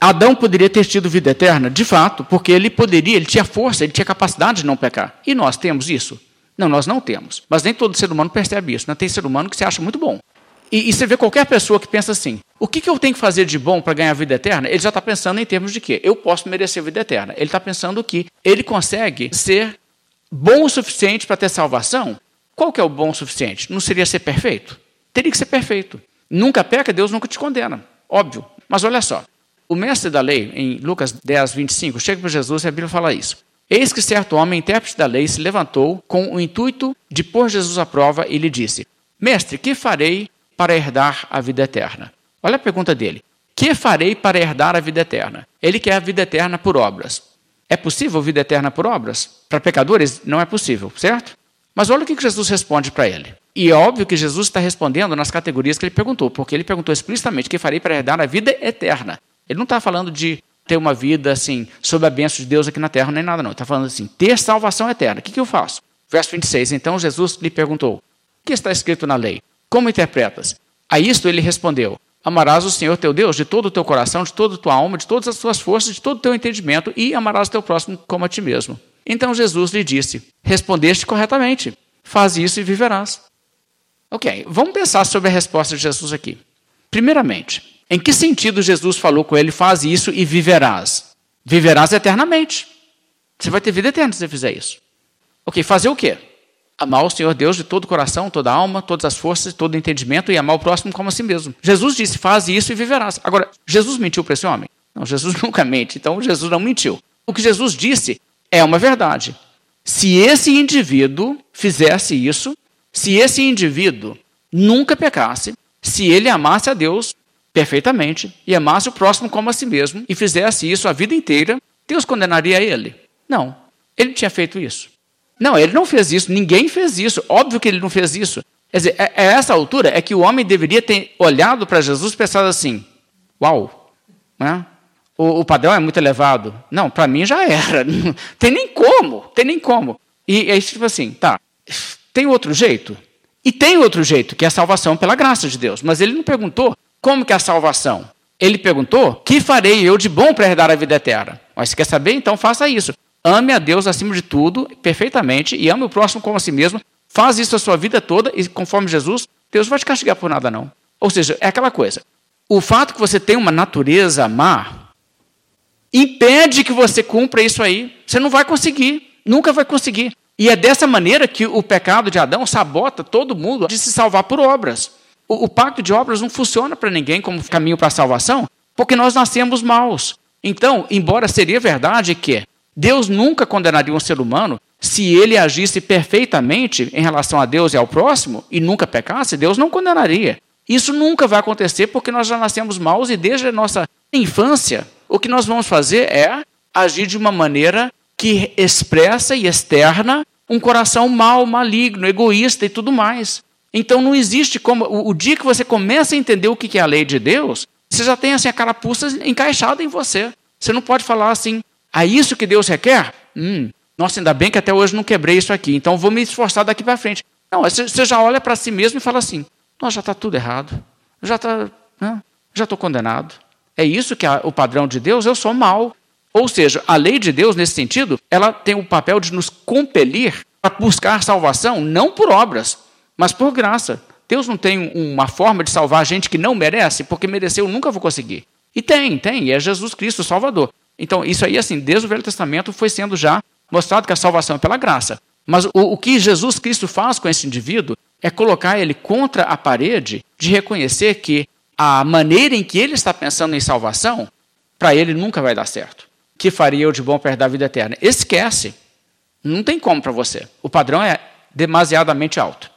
Adão poderia ter tido vida eterna, de fato, porque ele poderia, ele tinha força, ele tinha capacidade de não pecar. E nós temos isso? Não, nós não temos. Mas nem todo ser humano percebe isso. Não né? tem ser humano que se acha muito bom. E, e, você vê qualquer pessoa que pensa assim: o que, que eu tenho que fazer de bom para ganhar vida eterna? Ele já está pensando em termos de quê? Eu posso merecer vida eterna. Ele está pensando que ele consegue ser bom o suficiente para ter salvação. Qual que é o bom o suficiente? Não seria ser perfeito? Teria que ser perfeito. Nunca peca, Deus nunca te condena. Óbvio. Mas olha só. O mestre da lei, em Lucas 10, 25, chega para Jesus e a Bíblia fala isso. Eis que certo homem, intérprete da lei, se levantou com o intuito de pôr Jesus à prova e lhe disse: Mestre, que farei para herdar a vida eterna? Olha a pergunta dele. Que farei para herdar a vida eterna? Ele quer a vida eterna por obras. É possível vida eterna por obras? Para pecadores, não é possível, certo? Mas olha o que Jesus responde para ele. E é óbvio que Jesus está respondendo nas categorias que ele perguntou, porque ele perguntou explicitamente: que farei para herdar a vida eterna? Ele não está falando de ter uma vida assim, sob a bênção de Deus aqui na terra, nem nada, não. Está falando assim: ter salvação eterna. O que, que eu faço? Verso 26. Então Jesus lhe perguntou: O que está escrito na lei? Como interpretas? A isto ele respondeu: Amarás o Senhor teu Deus de todo o teu coração, de toda a tua alma, de todas as tuas forças, de todo o teu entendimento, e amarás o teu próximo como a ti mesmo. Então Jesus lhe disse: Respondeste corretamente. Faz isso e viverás. Ok, vamos pensar sobre a resposta de Jesus aqui. Primeiramente, em que sentido Jesus falou com ele: faz isso e viverás? Viverás eternamente. Você vai ter vida eterna se você fizer isso. Ok, fazer o quê? Amar o Senhor Deus de todo o coração, toda a alma, todas as forças, todo o entendimento e amar o próximo como a si mesmo. Jesus disse: faz isso e viverás. Agora, Jesus mentiu para esse homem? Não, Jesus nunca mente, então Jesus não mentiu. O que Jesus disse é uma verdade. Se esse indivíduo fizesse isso, se esse indivíduo nunca pecasse, se ele amasse a Deus perfeitamente e amasse o próximo como a si mesmo e fizesse isso a vida inteira, Deus condenaria ele? Não. Ele tinha feito isso. Não, ele não fez isso, ninguém fez isso. Óbvio que ele não fez isso. Quer dizer, é, é essa altura é que o homem deveria ter olhado para Jesus e pensado assim: Uau, né? o, o padrão é muito elevado. Não, para mim já era. Tem nem como, tem nem como. E aí, tipo assim, tá, tem outro jeito? E tem outro jeito, que é a salvação pela graça de Deus. Mas ele não perguntou como que é a salvação? Ele perguntou: Que farei eu de bom para herdar a vida eterna? Mas se quer saber, então faça isso. Ame a Deus acima de tudo, perfeitamente, e ame o próximo como a si mesmo. Faz isso a sua vida toda, e conforme Jesus, Deus vai te castigar por nada, não. Ou seja, é aquela coisa. O fato que você tem uma natureza má impede que você cumpra isso aí. Você não vai conseguir, nunca vai conseguir. E é dessa maneira que o pecado de Adão sabota todo mundo de se salvar por obras. O, o pacto de obras não funciona para ninguém como caminho para a salvação, porque nós nascemos maus. Então, embora seria verdade que Deus nunca condenaria um ser humano se ele agisse perfeitamente em relação a Deus e ao próximo e nunca pecasse, Deus não condenaria. Isso nunca vai acontecer porque nós já nascemos maus e desde a nossa infância o que nós vamos fazer é agir de uma maneira que expressa e externa um coração mau, maligno, egoísta e tudo mais. Então não existe como. O, o, dia que você começa a entender o que é a lei de Deus, você já tem assim, a carapuça encaixada em você. Você não pode falar assim, a isso que Deus requer? Hum, nossa, ainda bem que até hoje não quebrei isso aqui, então vou me esforçar daqui para frente. Não, você já olha para si mesmo e fala assim: nossa, já está tudo errado, já está, né? já estou condenado. É isso que é o padrão de Deus, eu sou mal. Ou seja, a lei de Deus, nesse sentido, ela tem o papel de nos compelir a buscar salvação, não por obras, mas por graça. Deus não tem uma forma de salvar gente que não merece, porque mereceu nunca vou conseguir. E tem, tem, é Jesus Cristo o Salvador. Então, isso aí, assim, desde o Velho Testamento foi sendo já mostrado que a salvação é pela graça. Mas o, o que Jesus Cristo faz com esse indivíduo é colocar ele contra a parede de reconhecer que a maneira em que ele está pensando em salvação, para ele nunca vai dar certo. Que faria eu de bom perder a vida eterna? Esquece. Não tem como para você. O padrão é demasiadamente alto.